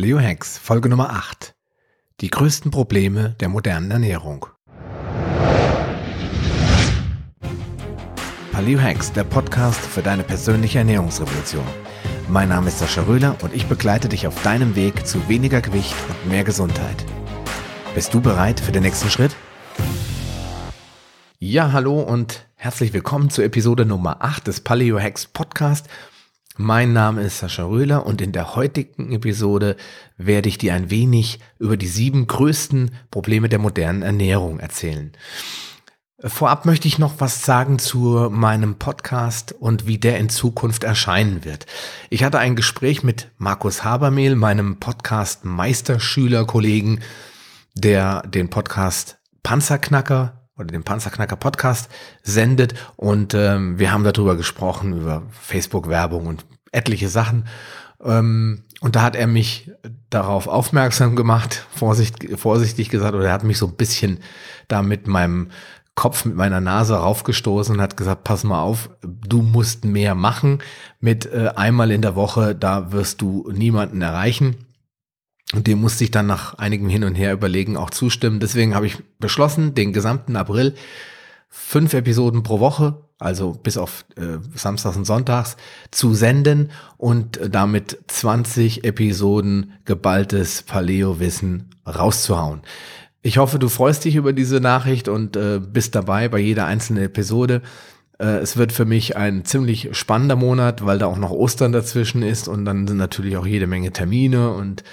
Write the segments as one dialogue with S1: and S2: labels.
S1: Paleo Hacks, Folge Nummer 8. Die größten Probleme der modernen Ernährung. Paleo Hacks, der Podcast für deine persönliche Ernährungsrevolution. Mein Name ist Sascha Röhler und ich begleite dich auf deinem Weg zu weniger Gewicht und mehr Gesundheit. Bist du bereit für den nächsten Schritt? Ja, hallo und herzlich willkommen zur Episode Nummer 8 des Paleo Hacks Podcast. Mein Name ist Sascha Röhler und in der heutigen Episode werde ich dir ein wenig über die sieben größten Probleme der modernen Ernährung erzählen. Vorab möchte ich noch was sagen zu meinem Podcast und wie der in Zukunft erscheinen wird. Ich hatte ein Gespräch mit Markus Habermehl, meinem Podcast Meisterschülerkollegen, der den Podcast Panzerknacker oder den Panzerknacker Podcast sendet und ähm, wir haben darüber gesprochen, über Facebook-Werbung und etliche Sachen. Ähm, und da hat er mich darauf aufmerksam gemacht, vorsicht, vorsichtig gesagt, oder er hat mich so ein bisschen da mit meinem Kopf, mit meiner Nase raufgestoßen und hat gesagt, pass mal auf, du musst mehr machen. Mit äh, einmal in der Woche, da wirst du niemanden erreichen. Und dem musste ich dann nach einigem Hin und Her überlegen auch zustimmen. Deswegen habe ich beschlossen, den gesamten April fünf Episoden pro Woche, also bis auf äh, Samstags und Sonntags, zu senden und äh, damit 20 Episoden geballtes Paleo-Wissen rauszuhauen. Ich hoffe, du freust dich über diese Nachricht und äh, bist dabei bei jeder einzelnen Episode. Äh, es wird für mich ein ziemlich spannender Monat, weil da auch noch Ostern dazwischen ist und dann sind natürlich auch jede Menge Termine und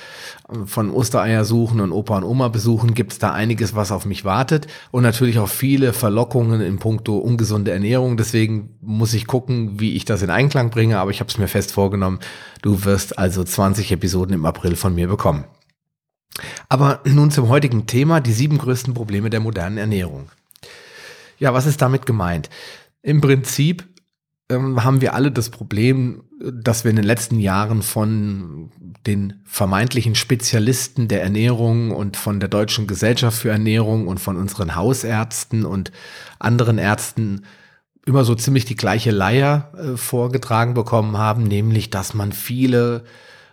S1: äh, von Ostereier suchen und Opa und Oma besuchen gibt es da einiges, was auf mich wartet und natürlich auch viele Verlockungen in puncto ungesunde Ernährung. Deswegen muss ich gucken, wie ich das in Einklang bringe, aber ich habe es mir fest vorgenommen. Du wirst also 20 Episoden im April von mir bekommen. Aber nun zum heutigen Thema, die sieben größten Probleme der modernen Ernährung. Ja, was ist damit gemeint? Im Prinzip ähm, haben wir alle das Problem, dass wir in den letzten Jahren von den vermeintlichen Spezialisten der Ernährung und von der Deutschen Gesellschaft für Ernährung und von unseren Hausärzten und anderen Ärzten immer so ziemlich die gleiche Leier äh, vorgetragen bekommen haben, nämlich dass man viele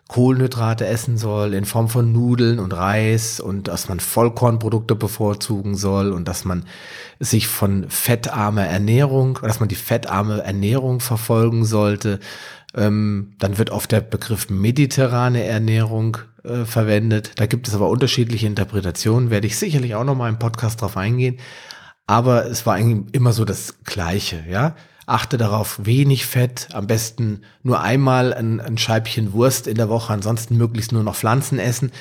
S1: Kohlenhydrate essen soll in Form von Nudeln und Reis und dass man Vollkornprodukte bevorzugen soll und dass man sich von fettarmer Ernährung, dass man die fettarme Ernährung verfolgen sollte. Ähm, dann wird oft der Begriff mediterrane Ernährung äh, verwendet. Da gibt es aber unterschiedliche Interpretationen, werde ich sicherlich auch noch mal im Podcast drauf eingehen. Aber es war eigentlich immer so das Gleiche, ja achte darauf, wenig Fett, am besten nur einmal ein, ein Scheibchen Wurst in der Woche, ansonsten möglichst nur noch Pflanzen essen.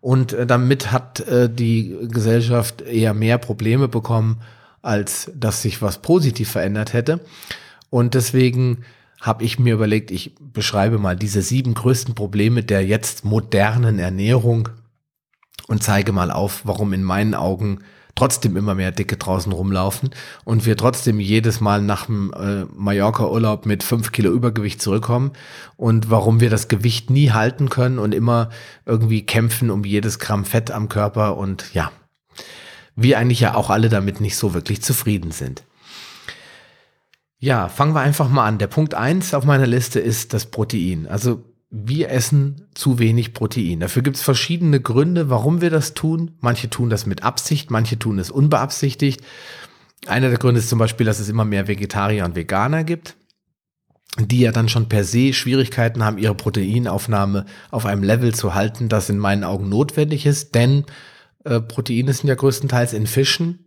S1: Und äh, damit hat äh, die Gesellschaft eher mehr Probleme bekommen, als dass sich was positiv verändert hätte. Und deswegen habe ich mir überlegt, ich beschreibe mal diese sieben größten Probleme der jetzt modernen Ernährung und zeige mal auf, warum in meinen Augen trotzdem immer mehr Dicke draußen rumlaufen und wir trotzdem jedes Mal nach dem äh, Mallorca-Urlaub mit fünf Kilo Übergewicht zurückkommen und warum wir das Gewicht nie halten können und immer irgendwie kämpfen um jedes Gramm Fett am Körper und ja, wir eigentlich ja auch alle damit nicht so wirklich zufrieden sind. Ja, fangen wir einfach mal an. Der Punkt eins auf meiner Liste ist das Protein. Also wir essen zu wenig Protein. Dafür gibt es verschiedene Gründe, warum wir das tun. Manche tun das mit Absicht, manche tun es unbeabsichtigt. Einer der Gründe ist zum Beispiel, dass es immer mehr Vegetarier und Veganer gibt, die ja dann schon per se Schwierigkeiten haben, ihre Proteinaufnahme auf einem Level zu halten, das in meinen Augen notwendig ist, denn äh, Proteine sind ja größtenteils in Fischen,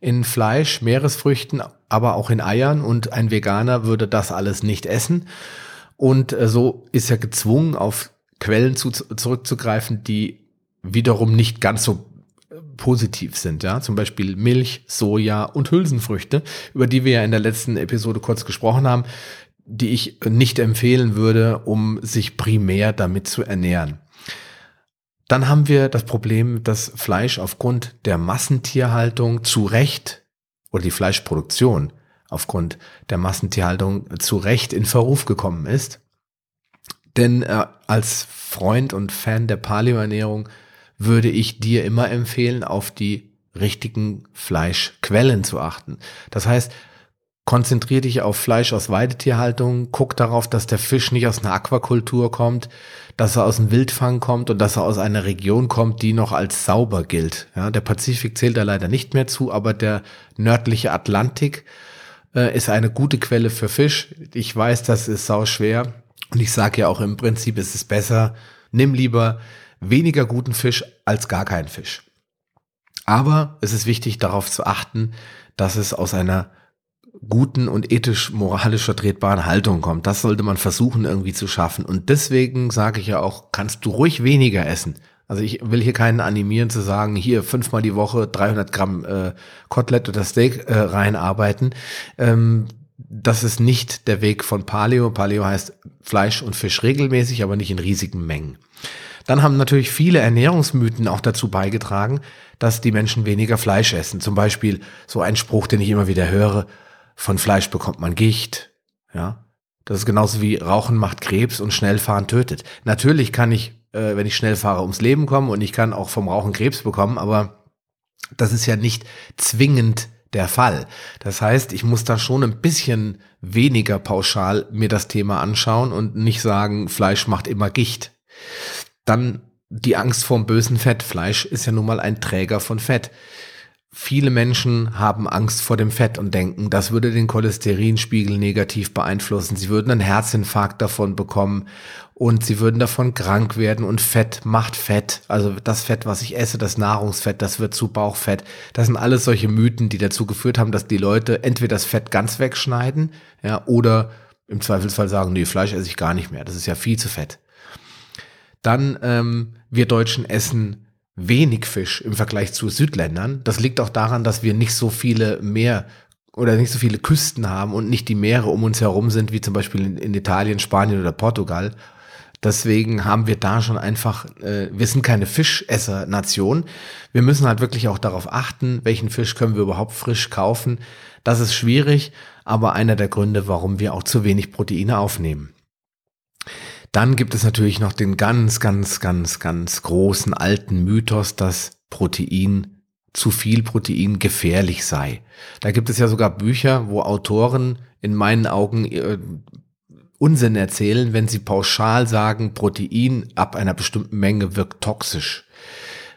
S1: in Fleisch, Meeresfrüchten, aber auch in Eiern und ein Veganer würde das alles nicht essen. Und äh, so ist er gezwungen, auf Quellen zu, zurückzugreifen, die wiederum nicht ganz so äh, positiv sind, ja, zum Beispiel Milch, Soja und Hülsenfrüchte, über die wir ja in der letzten Episode kurz gesprochen haben, die ich nicht empfehlen würde, um sich primär damit zu ernähren. Dann haben wir das Problem, dass Fleisch aufgrund der Massentierhaltung zu Recht oder die Fleischproduktion aufgrund der Massentierhaltung zu Recht in Verruf gekommen ist. Denn äh, als Freund und Fan der Paleoernährung würde ich dir immer empfehlen, auf die richtigen Fleischquellen zu achten. Das heißt, konzentrier dich auf Fleisch aus Weidetierhaltung, guck darauf, dass der Fisch nicht aus einer Aquakultur kommt, dass er aus dem Wildfang kommt und dass er aus einer Region kommt, die noch als sauber gilt. Ja, der Pazifik zählt da leider nicht mehr zu, aber der nördliche Atlantik äh, ist eine gute Quelle für Fisch. Ich weiß, das ist sau schwer und ich sage ja auch im Prinzip ist es besser, nimm lieber weniger guten Fisch als gar keinen Fisch. Aber es ist wichtig darauf zu achten, dass es aus einer guten und ethisch-moralisch vertretbaren Haltung kommt. Das sollte man versuchen irgendwie zu schaffen. Und deswegen sage ich ja auch, kannst du ruhig weniger essen. Also ich will hier keinen animieren zu sagen, hier fünfmal die Woche 300 Gramm äh, Kotelett oder Steak äh, reinarbeiten. Ähm, das ist nicht der Weg von Paleo. Paleo heißt Fleisch und Fisch regelmäßig, aber nicht in riesigen Mengen. Dann haben natürlich viele Ernährungsmythen auch dazu beigetragen, dass die Menschen weniger Fleisch essen. Zum Beispiel so ein Spruch, den ich immer wieder höre, von Fleisch bekommt man Gicht. Ja, das ist genauso wie Rauchen macht Krebs und Schnellfahren tötet. Natürlich kann ich, äh, wenn ich schnell fahre, ums Leben kommen und ich kann auch vom Rauchen Krebs bekommen, aber das ist ja nicht zwingend der Fall. Das heißt, ich muss da schon ein bisschen weniger pauschal mir das Thema anschauen und nicht sagen, Fleisch macht immer Gicht. Dann die Angst vorm bösen Fett. Fleisch ist ja nun mal ein Träger von Fett. Viele Menschen haben Angst vor dem Fett und denken, das würde den Cholesterinspiegel negativ beeinflussen. Sie würden einen Herzinfarkt davon bekommen und sie würden davon krank werden und Fett macht Fett. Also das Fett, was ich esse, das Nahrungsfett, das wird zu Bauchfett. Das sind alles solche Mythen, die dazu geführt haben, dass die Leute entweder das Fett ganz wegschneiden, ja, oder im Zweifelsfall sagen, nee, Fleisch esse ich gar nicht mehr. Das ist ja viel zu fett. Dann, ähm, wir Deutschen essen wenig Fisch im Vergleich zu Südländern. Das liegt auch daran, dass wir nicht so viele Meer oder nicht so viele Küsten haben und nicht die Meere um uns herum sind, wie zum Beispiel in, in Italien, Spanien oder Portugal. Deswegen haben wir da schon einfach, äh, wir sind keine Fischesser-Nation. Wir müssen halt wirklich auch darauf achten, welchen Fisch können wir überhaupt frisch kaufen. Das ist schwierig, aber einer der Gründe, warum wir auch zu wenig Proteine aufnehmen. Dann gibt es natürlich noch den ganz, ganz, ganz, ganz großen alten Mythos, dass Protein, zu viel Protein gefährlich sei. Da gibt es ja sogar Bücher, wo Autoren in meinen Augen äh, Unsinn erzählen, wenn sie pauschal sagen, Protein ab einer bestimmten Menge wirkt toxisch.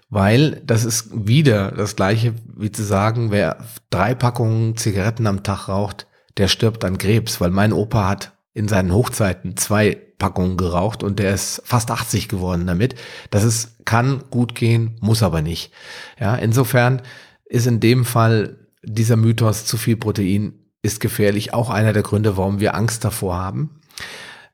S1: Weil das ist wieder das gleiche wie zu sagen, wer drei Packungen Zigaretten am Tag raucht, der stirbt an Krebs, weil mein Opa hat in seinen Hochzeiten zwei Packungen geraucht und der ist fast 80 geworden damit. Das ist, kann gut gehen, muss aber nicht. Ja, insofern ist in dem Fall dieser Mythos zu viel Protein ist gefährlich auch einer der Gründe, warum wir Angst davor haben.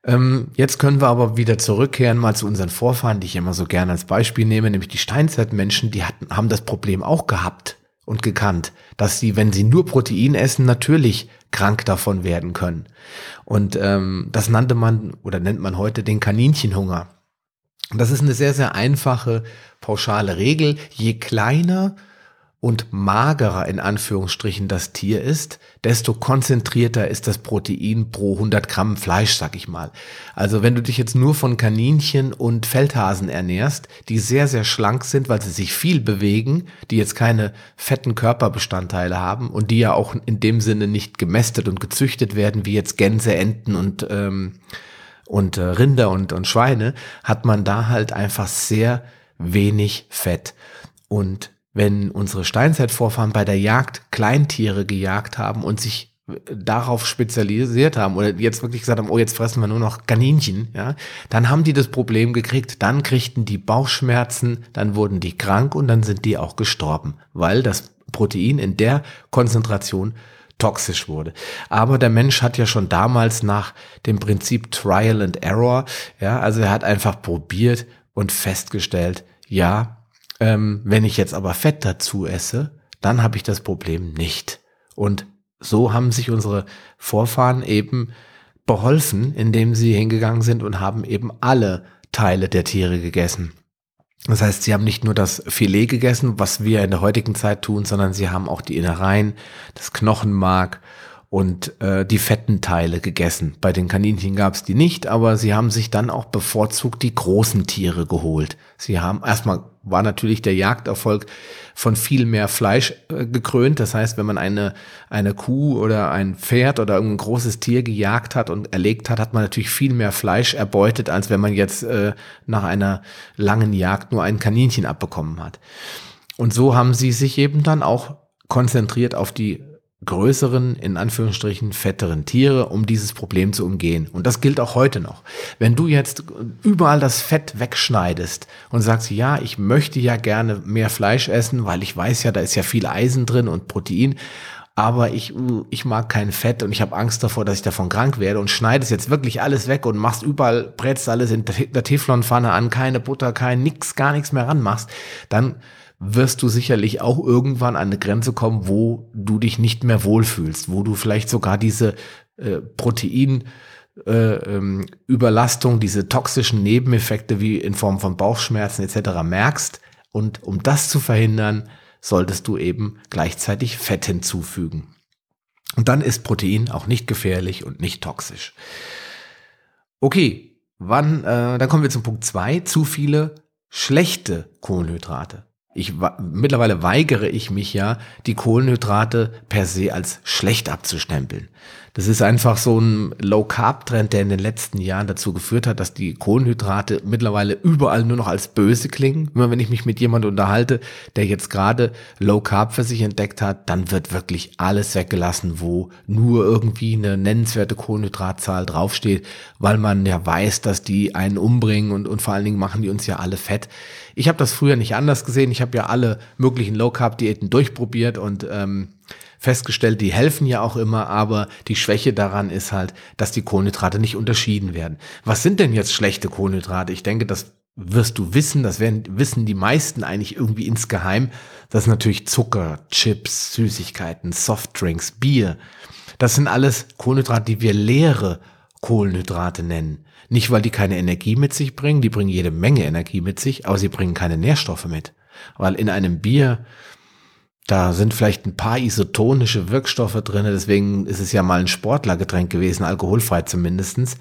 S1: Ähm, jetzt können wir aber wieder zurückkehren mal zu unseren Vorfahren, die ich immer so gerne als Beispiel nehme, nämlich die Steinzeitmenschen, die hatten, haben das Problem auch gehabt und gekannt, dass sie, wenn sie nur Protein essen, natürlich krank davon werden können. Und ähm, das nannte man oder nennt man heute den Kaninchenhunger. das ist eine sehr, sehr einfache, pauschale Regel. Je kleiner und magerer in Anführungsstrichen das Tier ist, desto konzentrierter ist das Protein pro 100 Gramm Fleisch, sag ich mal. Also wenn du dich jetzt nur von Kaninchen und Feldhasen ernährst, die sehr, sehr schlank sind, weil sie sich viel bewegen, die jetzt keine fetten Körperbestandteile haben und die ja auch in dem Sinne nicht gemästet und gezüchtet werden, wie jetzt Gänse, Enten und, ähm, und äh, Rinder und, und Schweine, hat man da halt einfach sehr wenig Fett. Und wenn unsere Steinzeitvorfahren bei der Jagd Kleintiere gejagt haben und sich äh, darauf spezialisiert haben oder jetzt wirklich gesagt haben, oh, jetzt fressen wir nur noch Kaninchen, ja, dann haben die das Problem gekriegt, dann kriegten die Bauchschmerzen, dann wurden die krank und dann sind die auch gestorben, weil das Protein in der Konzentration toxisch wurde. Aber der Mensch hat ja schon damals nach dem Prinzip Trial and Error, ja, also er hat einfach probiert und festgestellt, ja, ähm, wenn ich jetzt aber Fett dazu esse, dann habe ich das Problem nicht. Und so haben sich unsere Vorfahren eben beholfen, indem sie hingegangen sind und haben eben alle Teile der Tiere gegessen. Das heißt, sie haben nicht nur das Filet gegessen, was wir in der heutigen Zeit tun, sondern sie haben auch die Innereien, das Knochenmark und äh, die fetten Teile gegessen. Bei den Kaninchen gab es die nicht, aber sie haben sich dann auch bevorzugt die großen Tiere geholt. Sie haben erstmal war natürlich der Jagderfolg von viel mehr Fleisch äh, gekrönt. Das heißt, wenn man eine, eine Kuh oder ein Pferd oder irgendein großes Tier gejagt hat und erlegt hat, hat man natürlich viel mehr Fleisch erbeutet, als wenn man jetzt äh, nach einer langen Jagd nur ein Kaninchen abbekommen hat. Und so haben sie sich eben dann auch konzentriert auf die größeren, in Anführungsstrichen, fetteren Tiere, um dieses Problem zu umgehen. Und das gilt auch heute noch. Wenn du jetzt überall das Fett wegschneidest und sagst, ja, ich möchte ja gerne mehr Fleisch essen, weil ich weiß ja, da ist ja viel Eisen drin und Protein, aber ich, ich mag kein Fett und ich habe Angst davor, dass ich davon krank werde und schneidest jetzt wirklich alles weg und machst überall, brätst alles in der Teflonpfanne an, keine Butter, kein nix, gar nichts mehr ranmachst, dann wirst du sicherlich auch irgendwann an eine Grenze kommen, wo du dich nicht mehr wohlfühlst, wo du vielleicht sogar diese äh, Protein äh, ähm, Überlastung, diese toxischen Nebeneffekte wie in Form von Bauchschmerzen etc. merkst. Und um das zu verhindern, solltest du eben gleichzeitig Fett hinzufügen. Und dann ist Protein auch nicht gefährlich und nicht toxisch. Okay, wann, äh, dann kommen wir zum Punkt zwei: zu viele schlechte Kohlenhydrate. Ich mittlerweile weigere ich mich ja, die Kohlenhydrate per se als schlecht abzustempeln. Das ist einfach so ein Low-Carb-Trend, der in den letzten Jahren dazu geführt hat, dass die Kohlenhydrate mittlerweile überall nur noch als böse klingen. Immer wenn ich mich mit jemandem unterhalte, der jetzt gerade Low-Carb für sich entdeckt hat, dann wird wirklich alles weggelassen, wo nur irgendwie eine nennenswerte Kohlenhydratzahl draufsteht, weil man ja weiß, dass die einen umbringen und, und vor allen Dingen machen die uns ja alle fett. Ich habe das früher nicht anders gesehen. Ich habe ja alle möglichen Low-Carb-Diäten durchprobiert und ähm, festgestellt, die helfen ja auch immer, aber die Schwäche daran ist halt, dass die Kohlenhydrate nicht unterschieden werden. Was sind denn jetzt schlechte Kohlenhydrate? Ich denke, das wirst du wissen, das werden, wissen die meisten eigentlich irgendwie insgeheim. Das ist natürlich Zucker, Chips, Süßigkeiten, Softdrinks, Bier. Das sind alles Kohlenhydrate, die wir leere Kohlenhydrate nennen. Nicht, weil die keine Energie mit sich bringen, die bringen jede Menge Energie mit sich, aber sie bringen keine Nährstoffe mit. Weil in einem Bier da sind vielleicht ein paar isotonische Wirkstoffe drin, deswegen ist es ja mal ein Sportlergetränk gewesen, alkoholfrei zumindestens.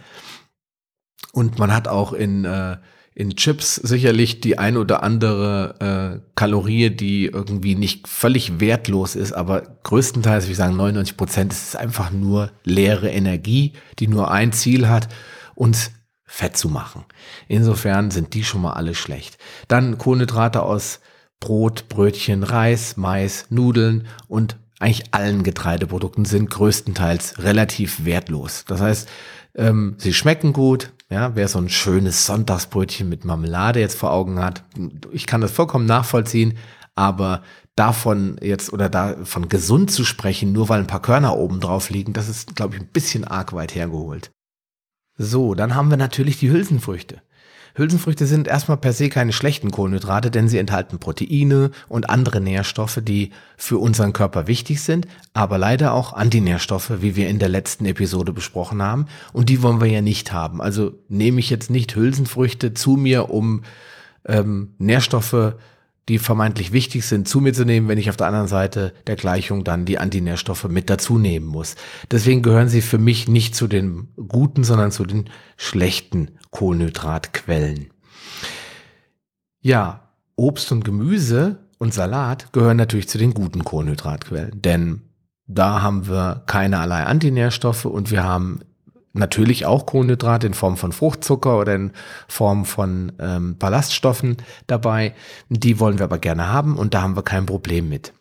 S1: Und man hat auch in, äh, in Chips sicherlich die ein oder andere äh, Kalorie, die irgendwie nicht völlig wertlos ist, aber größtenteils, wie sagen, 99 Prozent ist es einfach nur leere Energie, die nur ein Ziel hat, uns fett zu machen. Insofern sind die schon mal alle schlecht. Dann Kohlenhydrate aus Brot, Brötchen, Reis, Mais, Nudeln und eigentlich allen Getreideprodukten sind größtenteils relativ wertlos. Das heißt, ähm, sie schmecken gut. Ja, wer so ein schönes Sonntagsbrötchen mit Marmelade jetzt vor Augen hat, ich kann das vollkommen nachvollziehen, aber davon jetzt oder davon gesund zu sprechen, nur weil ein paar Körner oben drauf liegen, das ist, glaube ich, ein bisschen arg weit hergeholt. So, dann haben wir natürlich die Hülsenfrüchte. Hülsenfrüchte sind erstmal per se keine schlechten Kohlenhydrate, denn sie enthalten Proteine und andere Nährstoffe, die für unseren Körper wichtig sind, aber leider auch Antinährstoffe, wie wir in der letzten Episode besprochen haben. Und die wollen wir ja nicht haben. Also nehme ich jetzt nicht Hülsenfrüchte zu mir, um ähm, Nährstoffe die vermeintlich wichtig sind, zu mir zu nehmen, wenn ich auf der anderen Seite der Gleichung dann die Antinährstoffe mit dazu nehmen muss. Deswegen gehören sie für mich nicht zu den guten, sondern zu den schlechten Kohlenhydratquellen. Ja, Obst und Gemüse und Salat gehören natürlich zu den guten Kohlenhydratquellen, denn da haben wir keinerlei Antinährstoffe und wir haben natürlich auch Kohlenhydrate in Form von Fruchtzucker oder in Form von ähm, Ballaststoffen dabei. Die wollen wir aber gerne haben und da haben wir kein Problem mit.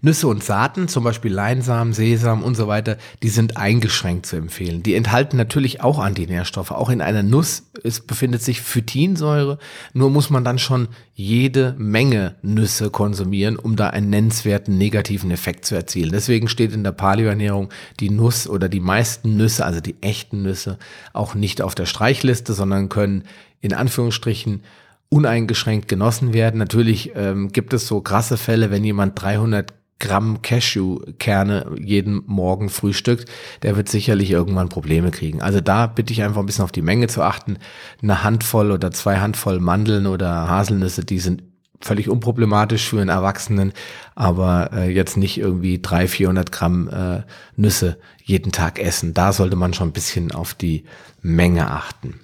S1: Nüsse und Saaten, zum Beispiel Leinsamen, Sesam und so weiter, die sind eingeschränkt zu empfehlen. Die enthalten natürlich auch Antinährstoffe. Auch in einer Nuss es befindet sich Phytinsäure. Nur muss man dann schon jede Menge Nüsse konsumieren, um da einen nennenswerten negativen Effekt zu erzielen. Deswegen steht in der Paleoernährung die Nuss oder die meisten Nüsse, also die echten Nüsse, auch nicht auf der Streichliste, sondern können in Anführungsstrichen uneingeschränkt genossen werden. Natürlich ähm, gibt es so krasse Fälle, wenn jemand 300 Gramm Cashewkerne jeden Morgen frühstückt, der wird sicherlich irgendwann Probleme kriegen. Also da bitte ich einfach ein bisschen auf die Menge zu achten. Eine Handvoll oder zwei Handvoll Mandeln oder Haselnüsse, die sind völlig unproblematisch für einen Erwachsenen, aber äh, jetzt nicht irgendwie 300, 400 Gramm äh, Nüsse jeden Tag essen. Da sollte man schon ein bisschen auf die Menge achten.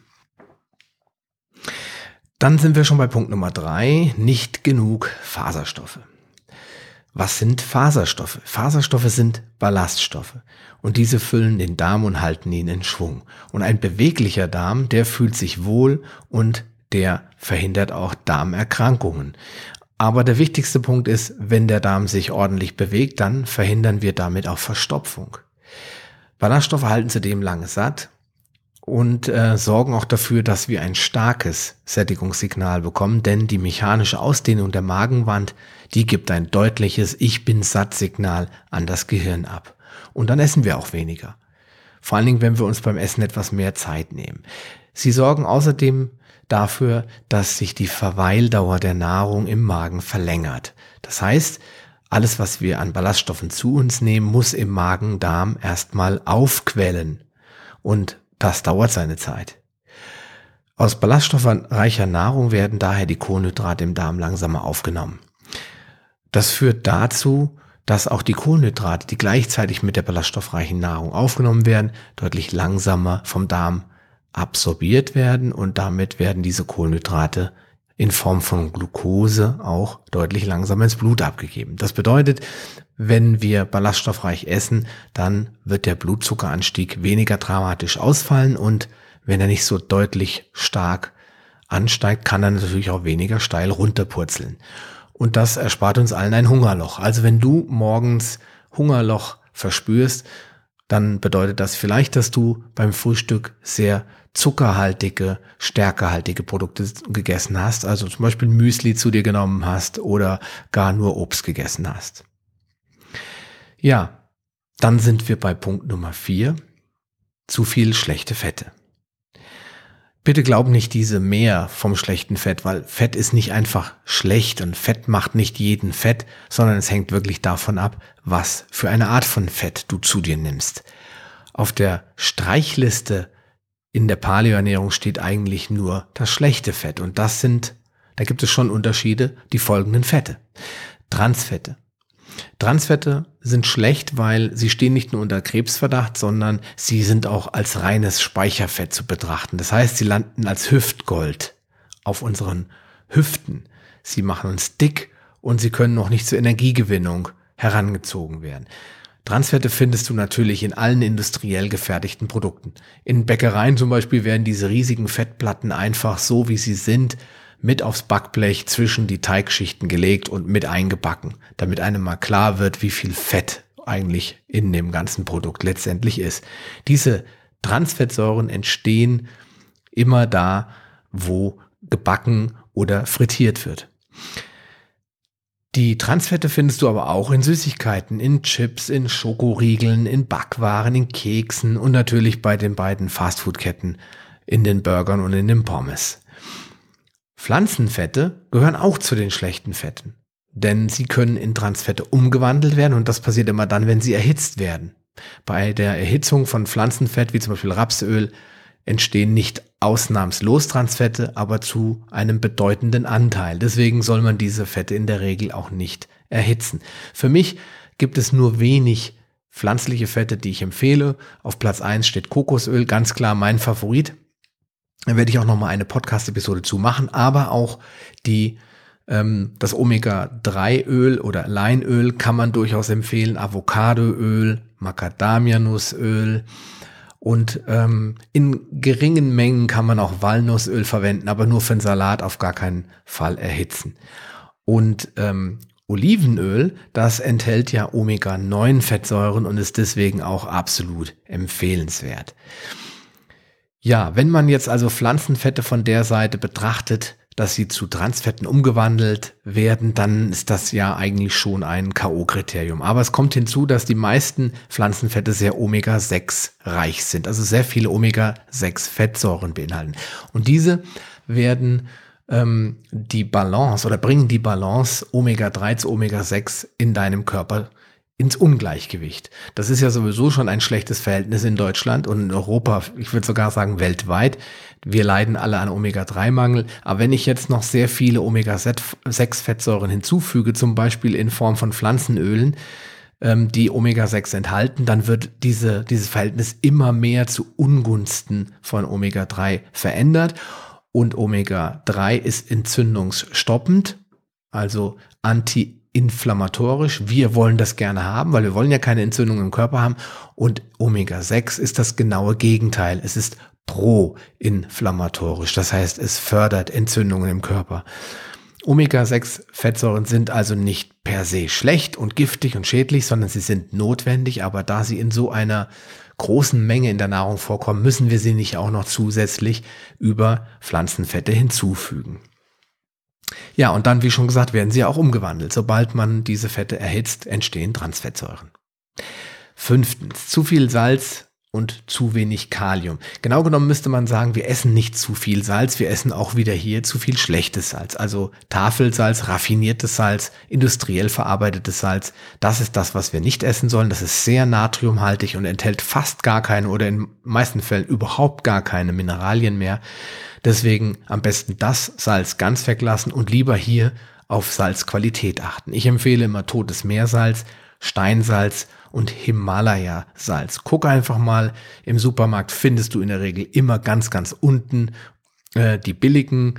S1: Dann sind wir schon bei Punkt Nummer drei, nicht genug Faserstoffe. Was sind Faserstoffe? Faserstoffe sind Ballaststoffe und diese füllen den Darm und halten ihn in Schwung. Und ein beweglicher Darm, der fühlt sich wohl und der verhindert auch Darmerkrankungen. Aber der wichtigste Punkt ist, wenn der Darm sich ordentlich bewegt, dann verhindern wir damit auch Verstopfung. Ballaststoffe halten zudem lange satt und äh, sorgen auch dafür, dass wir ein starkes Sättigungssignal bekommen, denn die mechanische Ausdehnung der Magenwand, die gibt ein deutliches Ich bin satt Signal an das Gehirn ab. Und dann essen wir auch weniger. Vor allen Dingen, wenn wir uns beim Essen etwas mehr Zeit nehmen. Sie sorgen außerdem dafür, dass sich die Verweildauer der Nahrung im Magen verlängert. Das heißt, alles, was wir an Ballaststoffen zu uns nehmen, muss im Magen-Darm erstmal aufquellen. Und das dauert seine Zeit. Aus ballaststoffreicher Nahrung werden daher die Kohlenhydrate im Darm langsamer aufgenommen. Das führt dazu, dass auch die Kohlenhydrate, die gleichzeitig mit der ballaststoffreichen Nahrung aufgenommen werden, deutlich langsamer vom Darm absorbiert werden und damit werden diese Kohlenhydrate in Form von Glucose auch deutlich langsamer ins Blut abgegeben. Das bedeutet, wenn wir ballaststoffreich essen, dann wird der Blutzuckeranstieg weniger dramatisch ausfallen und wenn er nicht so deutlich stark ansteigt, kann er natürlich auch weniger steil runterpurzeln. Und das erspart uns allen ein Hungerloch. Also wenn du morgens Hungerloch verspürst, dann bedeutet das vielleicht, dass du beim Frühstück sehr zuckerhaltige, stärkehaltige Produkte gegessen hast, also zum Beispiel Müsli zu dir genommen hast oder gar nur Obst gegessen hast. Ja, dann sind wir bei Punkt Nummer vier. Zu viel schlechte Fette. Bitte glaub nicht diese mehr vom schlechten Fett, weil Fett ist nicht einfach schlecht und Fett macht nicht jeden Fett, sondern es hängt wirklich davon ab, was für eine Art von Fett du zu dir nimmst. Auf der Streichliste in der Paleoernährung steht eigentlich nur das schlechte Fett und das sind, da gibt es schon Unterschiede, die folgenden Fette. Transfette, Transfette sind schlecht, weil sie stehen nicht nur unter Krebsverdacht, sondern sie sind auch als reines Speicherfett zu betrachten. Das heißt, sie landen als Hüftgold auf unseren Hüften. Sie machen uns dick und sie können noch nicht zur Energiegewinnung herangezogen werden. Transfette findest du natürlich in allen industriell gefertigten Produkten. In Bäckereien zum Beispiel werden diese riesigen Fettplatten einfach so, wie sie sind, mit aufs Backblech zwischen die Teigschichten gelegt und mit eingebacken, damit einem mal klar wird, wie viel Fett eigentlich in dem ganzen Produkt letztendlich ist. Diese Transfettsäuren entstehen immer da, wo gebacken oder frittiert wird. Die Transfette findest du aber auch in Süßigkeiten, in Chips, in Schokoriegeln, in Backwaren, in Keksen und natürlich bei den beiden Fastfood-Ketten in den Burgern und in den Pommes. Pflanzenfette gehören auch zu den schlechten Fetten, denn sie können in Transfette umgewandelt werden und das passiert immer dann, wenn sie erhitzt werden. Bei der Erhitzung von Pflanzenfett, wie zum Beispiel Rapsöl, entstehen nicht ausnahmslos Transfette, aber zu einem bedeutenden Anteil. Deswegen soll man diese Fette in der Regel auch nicht erhitzen. Für mich gibt es nur wenig pflanzliche Fette, die ich empfehle. Auf Platz eins steht Kokosöl, ganz klar mein Favorit. Da werde ich auch noch mal eine Podcast-Episode zu machen, aber auch die ähm, das Omega-3-Öl oder Leinöl kann man durchaus empfehlen, Avocadoöl, Macadamia-Nussöl und ähm, in geringen Mengen kann man auch Walnussöl verwenden, aber nur für einen Salat auf gar keinen Fall erhitzen. Und ähm, Olivenöl, das enthält ja Omega-9-Fettsäuren und ist deswegen auch absolut empfehlenswert. Ja, wenn man jetzt also Pflanzenfette von der Seite betrachtet, dass sie zu Transfetten umgewandelt werden, dann ist das ja eigentlich schon ein K.O.-Kriterium. Aber es kommt hinzu, dass die meisten Pflanzenfette sehr Omega-6 reich sind, also sehr viele Omega-6-Fettsäuren beinhalten. Und diese werden ähm, die Balance oder bringen die Balance Omega-3 zu Omega-6 in deinem Körper ins Ungleichgewicht. Das ist ja sowieso schon ein schlechtes Verhältnis in Deutschland und in Europa, ich würde sogar sagen weltweit. Wir leiden alle an Omega-3-Mangel. Aber wenn ich jetzt noch sehr viele Omega-6-Fettsäuren hinzufüge, zum Beispiel in Form von Pflanzenölen, ähm, die Omega-6 enthalten, dann wird diese, dieses Verhältnis immer mehr zu Ungunsten von Omega-3 verändert. Und Omega-3 ist entzündungsstoppend, also anti inflammatorisch. Wir wollen das gerne haben, weil wir wollen ja keine Entzündung im Körper haben. Und Omega-6 ist das genaue Gegenteil. Es ist pro-inflammatorisch. Das heißt, es fördert Entzündungen im Körper. Omega-6-Fettsäuren sind also nicht per se schlecht und giftig und schädlich, sondern sie sind notwendig, aber da sie in so einer großen Menge in der Nahrung vorkommen, müssen wir sie nicht auch noch zusätzlich über Pflanzenfette hinzufügen. Ja, und dann, wie schon gesagt, werden sie auch umgewandelt. Sobald man diese Fette erhitzt, entstehen Transfettsäuren. Fünftens, zu viel Salz und zu wenig Kalium. Genau genommen müsste man sagen, wir essen nicht zu viel Salz, wir essen auch wieder hier zu viel schlechtes Salz. Also Tafelsalz, raffiniertes Salz, industriell verarbeitetes Salz. Das ist das, was wir nicht essen sollen. Das ist sehr natriumhaltig und enthält fast gar keine oder in meisten Fällen überhaupt gar keine Mineralien mehr. Deswegen am besten das Salz ganz weglassen und lieber hier auf Salzqualität achten. Ich empfehle immer totes Meersalz, Steinsalz und Himalaya-Salz. Guck einfach mal, im Supermarkt findest du in der Regel immer ganz, ganz unten äh, die billigen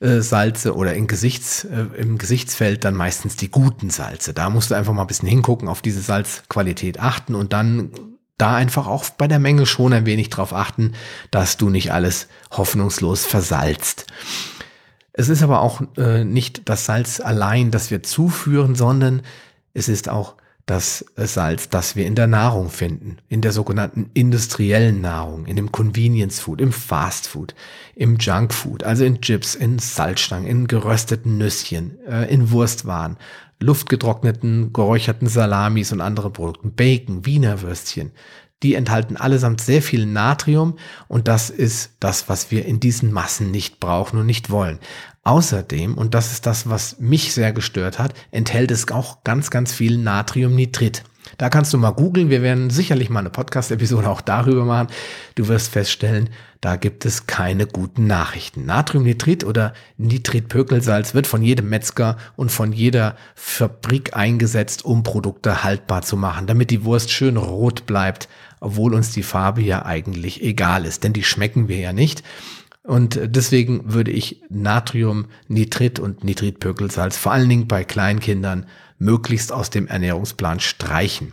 S1: äh, Salze oder im, Gesichts, äh, im Gesichtsfeld dann meistens die guten Salze. Da musst du einfach mal ein bisschen hingucken, auf diese Salzqualität achten und dann da einfach auch bei der Menge schon ein wenig drauf achten, dass du nicht alles hoffnungslos versalzt. Es ist aber auch äh, nicht das Salz allein, das wir zuführen, sondern es ist auch das Salz, das wir in der Nahrung finden, in der sogenannten industriellen Nahrung, in dem Convenience Food, im Fast Food, im Junk Food, also in Chips, in Salzstangen, in gerösteten Nüsschen, äh, in Wurstwaren, luftgetrockneten, geräucherten Salamis und anderen Produkten, Bacon, Wiener Würstchen. Die enthalten allesamt sehr viel Natrium und das ist das, was wir in diesen Massen nicht brauchen und nicht wollen. Außerdem, und das ist das, was mich sehr gestört hat, enthält es auch ganz, ganz viel Natriumnitrit. Da kannst du mal googeln. Wir werden sicherlich mal eine Podcast-Episode auch darüber machen. Du wirst feststellen, da gibt es keine guten Nachrichten. Natriumnitrit oder Nitritpökelsalz wird von jedem Metzger und von jeder Fabrik eingesetzt, um Produkte haltbar zu machen, damit die Wurst schön rot bleibt, obwohl uns die Farbe ja eigentlich egal ist, denn die schmecken wir ja nicht. Und deswegen würde ich Natrium, Nitrit und Nitritpökelsalz vor allen Dingen bei Kleinkindern möglichst aus dem Ernährungsplan streichen.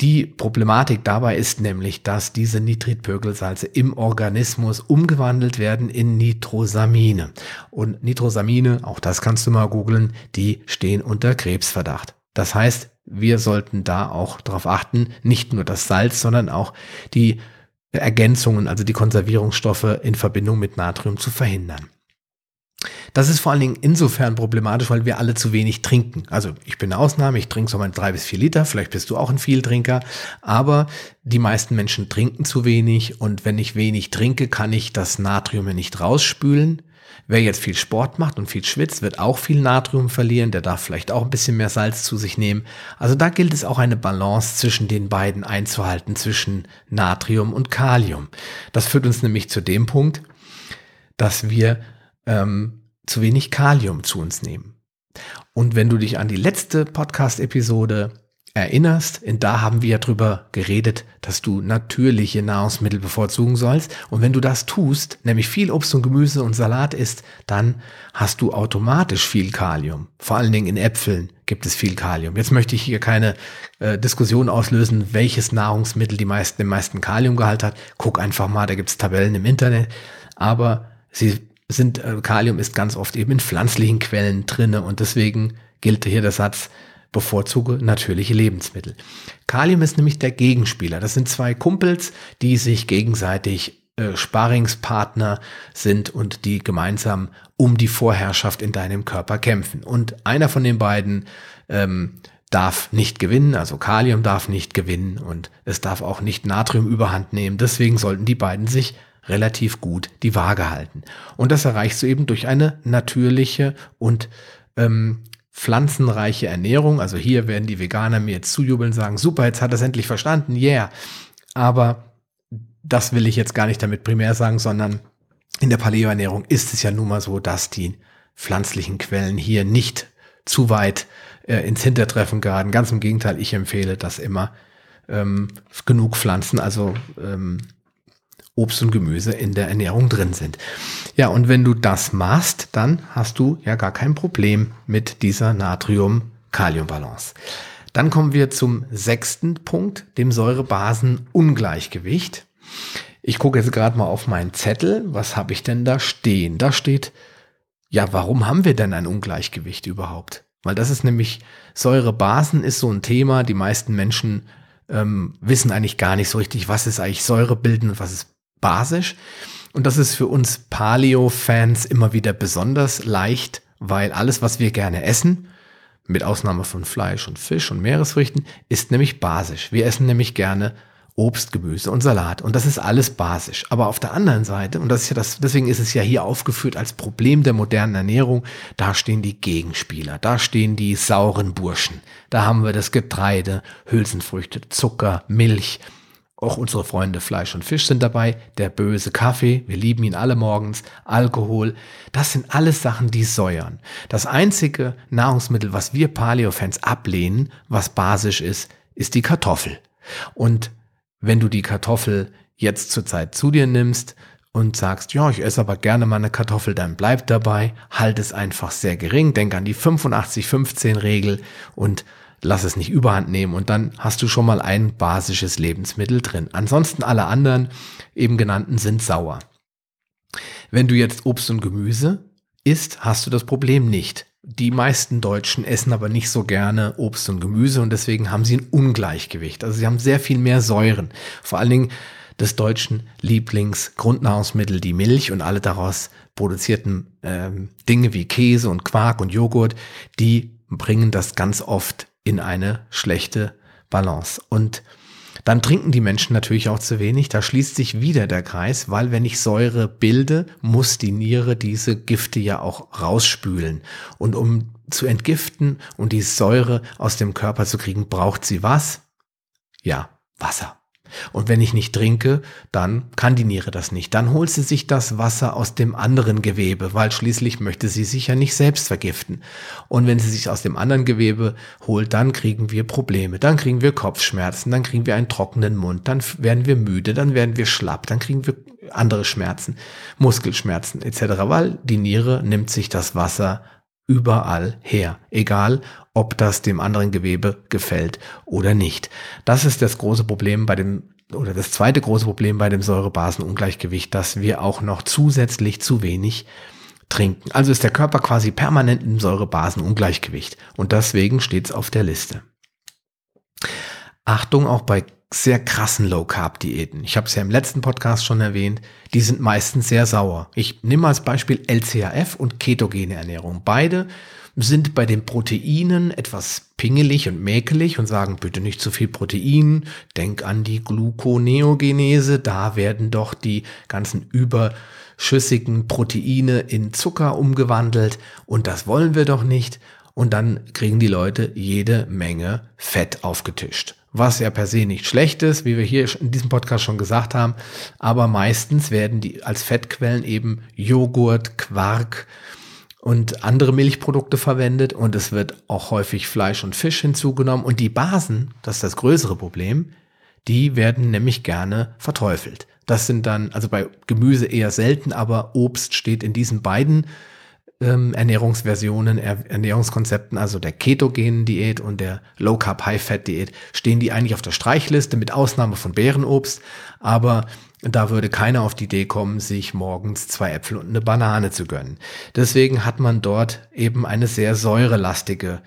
S1: Die Problematik dabei ist nämlich, dass diese Nitritpökelsalze im Organismus umgewandelt werden in Nitrosamine. Und Nitrosamine, auch das kannst du mal googeln, die stehen unter Krebsverdacht. Das heißt, wir sollten da auch darauf achten, nicht nur das Salz, sondern auch die Ergänzungen, also die Konservierungsstoffe in Verbindung mit Natrium zu verhindern. Das ist vor allen Dingen insofern problematisch, weil wir alle zu wenig trinken. Also ich bin eine Ausnahme, ich trinke so mal drei bis vier Liter, vielleicht bist du auch ein Vieltrinker, aber die meisten Menschen trinken zu wenig und wenn ich wenig trinke, kann ich das Natrium nicht rausspülen. Wer jetzt viel Sport macht und viel schwitzt, wird auch viel Natrium verlieren. Der darf vielleicht auch ein bisschen mehr Salz zu sich nehmen. Also da gilt es auch eine Balance zwischen den beiden einzuhalten, zwischen Natrium und Kalium. Das führt uns nämlich zu dem Punkt, dass wir ähm, zu wenig Kalium zu uns nehmen. Und wenn du dich an die letzte Podcast-Episode erinnerst, in da haben wir ja drüber geredet, dass du natürliche Nahrungsmittel bevorzugen sollst. Und wenn du das tust, nämlich viel Obst und Gemüse und Salat isst, dann hast du automatisch viel Kalium. Vor allen Dingen in Äpfeln gibt es viel Kalium. Jetzt möchte ich hier keine äh, Diskussion auslösen, welches Nahrungsmittel die meisten, den meisten Kaliumgehalt hat. Guck einfach mal, da gibt es Tabellen im Internet. Aber sie sind, äh, Kalium ist ganz oft eben in pflanzlichen Quellen drinne und deswegen gilt hier der Satz, bevorzuge natürliche Lebensmittel. Kalium ist nämlich der Gegenspieler. Das sind zwei Kumpels, die sich gegenseitig äh, Sparingspartner sind und die gemeinsam um die Vorherrschaft in deinem Körper kämpfen. Und einer von den beiden ähm, darf nicht gewinnen, also Kalium darf nicht gewinnen und es darf auch nicht Natrium überhand nehmen. Deswegen sollten die beiden sich relativ gut die Waage halten. Und das erreichst du eben durch eine natürliche und ähm, pflanzenreiche Ernährung. Also hier werden die Veganer mir jetzt zujubeln, sagen, super, jetzt hat er es endlich verstanden, yeah. Aber das will ich jetzt gar nicht damit primär sagen, sondern in der Paleo-Ernährung ist es ja nun mal so, dass die pflanzlichen Quellen hier nicht zu weit äh, ins Hintertreffen geraten. Ganz im Gegenteil, ich empfehle das immer ähm, genug Pflanzen, also ähm, Obst und Gemüse in der Ernährung drin sind. Ja, und wenn du das machst, dann hast du ja gar kein Problem mit dieser Natrium-Kalium-Balance. Dann kommen wir zum sechsten Punkt, dem Säurebasen-Ungleichgewicht. Ich gucke jetzt gerade mal auf meinen Zettel. Was habe ich denn da stehen? Da steht, ja, warum haben wir denn ein Ungleichgewicht überhaupt? Weil das ist nämlich, Säurebasen ist so ein Thema. Die meisten Menschen ähm, wissen eigentlich gar nicht so richtig, was ist eigentlich Säurebilden und was ist basisch. Und das ist für uns Paleo-Fans immer wieder besonders leicht, weil alles, was wir gerne essen, mit Ausnahme von Fleisch und Fisch und Meeresfrüchten, ist nämlich basisch. Wir essen nämlich gerne Obst, Gemüse und Salat. Und das ist alles basisch. Aber auf der anderen Seite, und das ist ja das, deswegen ist es ja hier aufgeführt als Problem der modernen Ernährung, da stehen die Gegenspieler, da stehen die sauren Burschen. Da haben wir das Getreide, Hülsenfrüchte, Zucker, Milch. Auch unsere Freunde Fleisch und Fisch sind dabei, der böse Kaffee, wir lieben ihn alle morgens, Alkohol. Das sind alles Sachen, die säuern. Das einzige Nahrungsmittel, was wir Paleo-Fans ablehnen, was basisch ist, ist die Kartoffel. Und wenn du die Kartoffel jetzt zurzeit zu dir nimmst und sagst, ja, ich esse aber gerne mal eine Kartoffel, dann bleib dabei, halt es einfach sehr gering, denk an die 85-15-Regel und lass es nicht überhand nehmen und dann hast du schon mal ein basisches Lebensmittel drin. Ansonsten alle anderen eben genannten sind sauer. Wenn du jetzt Obst und Gemüse isst, hast du das Problem nicht. Die meisten Deutschen essen aber nicht so gerne Obst und Gemüse und deswegen haben sie ein Ungleichgewicht. Also sie haben sehr viel mehr Säuren. Vor allen Dingen des deutschen Lieblingsgrundnahrungsmittel, die Milch und alle daraus produzierten ähm, Dinge wie Käse und Quark und Joghurt, die bringen das ganz oft in eine schlechte Balance. Und dann trinken die Menschen natürlich auch zu wenig. Da schließt sich wieder der Kreis, weil wenn ich Säure bilde, muss die Niere diese Gifte ja auch rausspülen. Und um zu entgiften und die Säure aus dem Körper zu kriegen, braucht sie was? Ja, Wasser. Und wenn ich nicht trinke, dann kann die Niere das nicht. Dann holt sie sich das Wasser aus dem anderen Gewebe, weil schließlich möchte sie sich ja nicht selbst vergiften. Und wenn sie sich aus dem anderen Gewebe holt, dann kriegen wir Probleme. Dann kriegen wir Kopfschmerzen, dann kriegen wir einen trockenen Mund, dann werden wir müde, dann werden wir schlapp, dann kriegen wir andere Schmerzen, Muskelschmerzen etc., weil die Niere nimmt sich das Wasser überall her, egal ob das dem anderen Gewebe gefällt oder nicht. Das ist das große Problem bei dem oder das zweite große Problem bei dem Säurebasenungleichgewicht, dass wir auch noch zusätzlich zu wenig trinken. Also ist der Körper quasi permanent im Säurebasenungleichgewicht und deswegen steht es auf der Liste. Achtung auch bei sehr krassen Low Carb Diäten. Ich habe es ja im letzten Podcast schon erwähnt. Die sind meistens sehr sauer. Ich nehme als Beispiel LCHF und ketogene Ernährung. Beide sind bei den Proteinen etwas pingelig und mäkelig und sagen bitte nicht zu viel Protein. Denk an die Gluconeogenese. Da werden doch die ganzen überschüssigen Proteine in Zucker umgewandelt und das wollen wir doch nicht. Und dann kriegen die Leute jede Menge Fett aufgetischt was ja per se nicht schlecht ist, wie wir hier in diesem Podcast schon gesagt haben. Aber meistens werden die als Fettquellen eben Joghurt, Quark und andere Milchprodukte verwendet und es wird auch häufig Fleisch und Fisch hinzugenommen und die Basen, das ist das größere Problem, die werden nämlich gerne verteufelt. Das sind dann, also bei Gemüse eher selten, aber Obst steht in diesen beiden ähm, Ernährungsversionen, Ernährungskonzepten, also der ketogenen Diät und der Low Carb High Fat Diät, stehen die eigentlich auf der Streichliste mit Ausnahme von Beerenobst, aber da würde keiner auf die Idee kommen, sich morgens zwei Äpfel und eine Banane zu gönnen. Deswegen hat man dort eben eine sehr säurelastige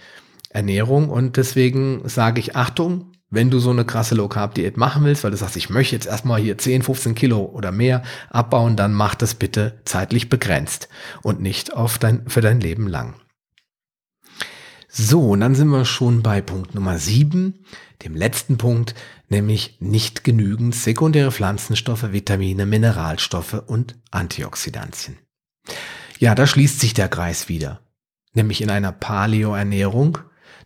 S1: Ernährung und deswegen sage ich Achtung, wenn du so eine krasse Low Carb Diät machen willst, weil du sagst, ich möchte jetzt erstmal hier 10, 15 Kilo oder mehr abbauen, dann mach das bitte zeitlich begrenzt und nicht auf dein, für dein Leben lang. So, und dann sind wir schon bei Punkt Nummer 7, dem letzten Punkt, nämlich nicht genügend sekundäre Pflanzenstoffe, Vitamine, Mineralstoffe und Antioxidantien. Ja, da schließt sich der Kreis wieder. nämlich in einer Paleo-Ernährung,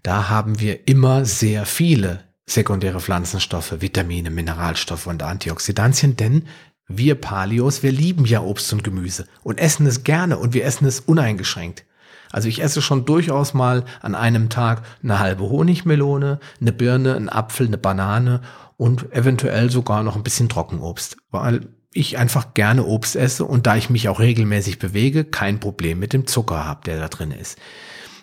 S1: da haben wir immer sehr viele sekundäre Pflanzenstoffe, Vitamine, Mineralstoffe und Antioxidantien, denn wir Paleos, wir lieben ja Obst und Gemüse und essen es gerne und wir essen es uneingeschränkt. Also ich esse schon durchaus mal an einem Tag eine halbe Honigmelone, eine Birne, einen Apfel, eine Banane und eventuell sogar noch ein bisschen Trockenobst, weil ich einfach gerne Obst esse und da ich mich auch regelmäßig bewege, kein Problem mit dem Zucker habe, der da drin ist.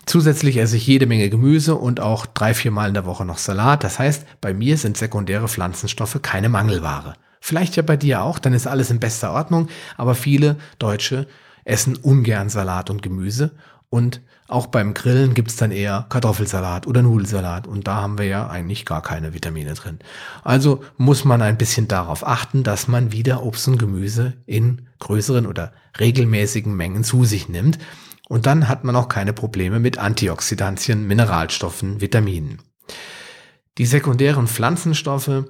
S1: Zusätzlich esse ich jede Menge Gemüse und auch drei, vier Mal in der Woche noch Salat. Das heißt, bei mir sind sekundäre Pflanzenstoffe keine Mangelware. Vielleicht ja bei dir auch, dann ist alles in bester Ordnung, aber viele Deutsche essen ungern Salat und Gemüse und auch beim Grillen gibt's dann eher Kartoffelsalat oder Nudelsalat und da haben wir ja eigentlich gar keine Vitamine drin. Also muss man ein bisschen darauf achten, dass man wieder Obst und Gemüse in größeren oder regelmäßigen Mengen zu sich nimmt. Und dann hat man auch keine Probleme mit Antioxidantien, Mineralstoffen, Vitaminen. Die sekundären Pflanzenstoffe,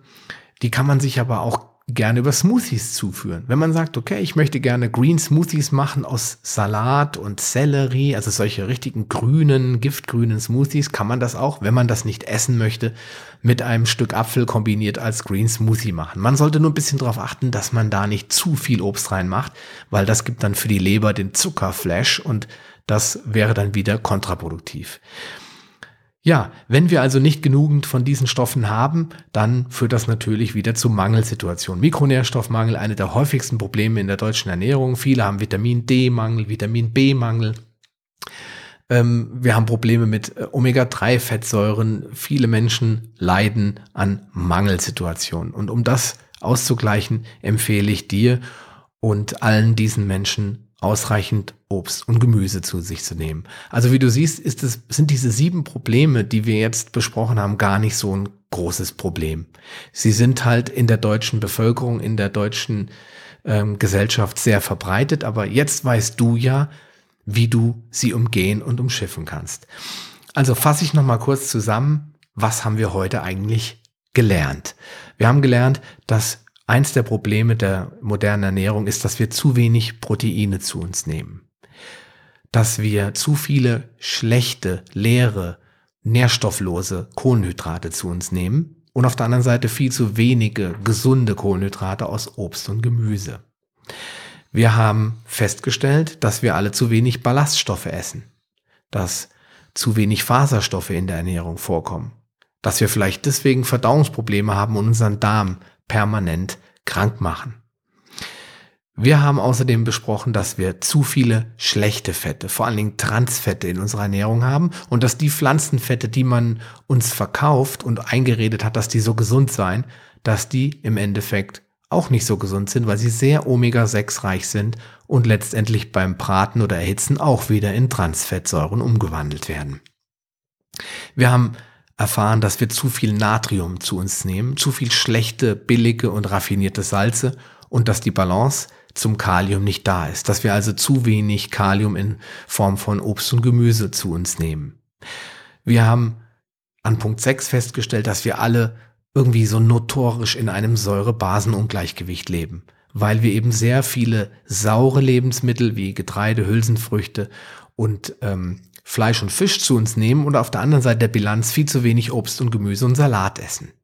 S1: die kann man sich aber auch gerne über Smoothies zuführen. Wenn man sagt, okay, ich möchte gerne Green Smoothies machen aus Salat und Sellerie, also solche richtigen grünen, giftgrünen Smoothies, kann man das auch, wenn man das nicht essen möchte, mit einem Stück Apfel kombiniert als Green Smoothie machen. Man sollte nur ein bisschen darauf achten, dass man da nicht zu viel Obst reinmacht, weil das gibt dann für die Leber den Zuckerflash und das wäre dann wieder kontraproduktiv. Ja, wenn wir also nicht genügend von diesen Stoffen haben, dann führt das natürlich wieder zu Mangelsituationen. Mikronährstoffmangel, eine der häufigsten Probleme in der deutschen Ernährung. Viele haben Vitamin D-Mangel, Vitamin B-Mangel. Ähm, wir haben Probleme mit äh, Omega-3-Fettsäuren. Viele Menschen leiden an Mangelsituationen. Und um das auszugleichen, empfehle ich dir und allen diesen Menschen ausreichend Obst und Gemüse zu sich zu nehmen. Also wie du siehst, ist es, sind diese sieben Probleme, die wir jetzt besprochen haben, gar nicht so ein großes Problem. Sie sind halt in der deutschen Bevölkerung, in der deutschen ähm, Gesellschaft sehr verbreitet, aber jetzt weißt du ja, wie du sie umgehen und umschiffen kannst. Also fasse ich nochmal kurz zusammen, was haben wir heute eigentlich gelernt? Wir haben gelernt, dass Eins der Probleme der modernen Ernährung ist, dass wir zu wenig Proteine zu uns nehmen. Dass wir zu viele schlechte, leere, nährstofflose Kohlenhydrate zu uns nehmen und auf der anderen Seite viel zu wenige gesunde Kohlenhydrate aus Obst und Gemüse. Wir haben festgestellt, dass wir alle zu wenig Ballaststoffe essen, dass zu wenig Faserstoffe in der Ernährung vorkommen, dass wir vielleicht deswegen Verdauungsprobleme haben und unseren Darm permanent krank machen. Wir haben außerdem besprochen, dass wir zu viele schlechte Fette, vor allen Dingen Transfette in unserer Ernährung haben und dass die Pflanzenfette, die man uns verkauft und eingeredet hat, dass die so gesund seien, dass die im Endeffekt auch nicht so gesund sind, weil sie sehr Omega-6 reich sind und letztendlich beim Braten oder Erhitzen auch wieder in Transfettsäuren umgewandelt werden. Wir haben erfahren, dass wir zu viel Natrium zu uns nehmen, zu viel schlechte, billige und raffinierte Salze und dass die Balance zum Kalium nicht da ist, dass wir also zu wenig Kalium in Form von Obst und Gemüse zu uns nehmen. Wir haben an Punkt 6 festgestellt, dass wir alle irgendwie so notorisch in einem Säure-Basen-Ungleichgewicht leben, weil wir eben sehr viele saure Lebensmittel wie Getreide, Hülsenfrüchte und ähm, Fleisch und Fisch zu uns nehmen und auf der anderen Seite der Bilanz viel zu wenig Obst und Gemüse und Salat essen.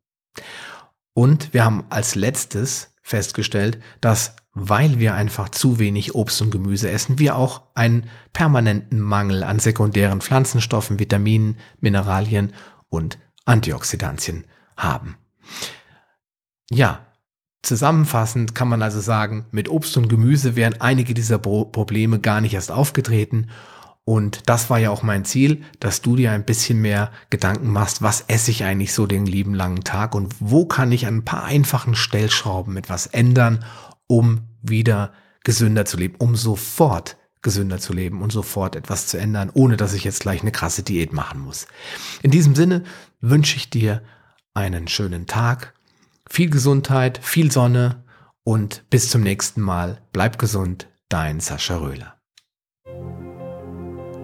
S1: Und wir haben als letztes festgestellt, dass weil wir einfach zu wenig Obst und Gemüse essen, wir auch einen permanenten Mangel an sekundären Pflanzenstoffen, Vitaminen, Mineralien und Antioxidantien haben. Ja, zusammenfassend kann man also sagen, mit Obst und Gemüse wären einige dieser Probleme gar nicht erst aufgetreten und das war ja auch mein Ziel, dass du dir ein bisschen mehr Gedanken machst, was esse ich eigentlich so den lieben langen Tag und wo kann ich an ein paar einfachen Stellschrauben etwas ändern, um wieder gesünder zu leben, um sofort gesünder zu leben und sofort etwas zu ändern, ohne dass ich jetzt gleich eine krasse Diät machen muss. In diesem Sinne wünsche ich dir einen schönen Tag, viel Gesundheit, viel Sonne und bis zum nächsten Mal. Bleib gesund, dein Sascha Röhler.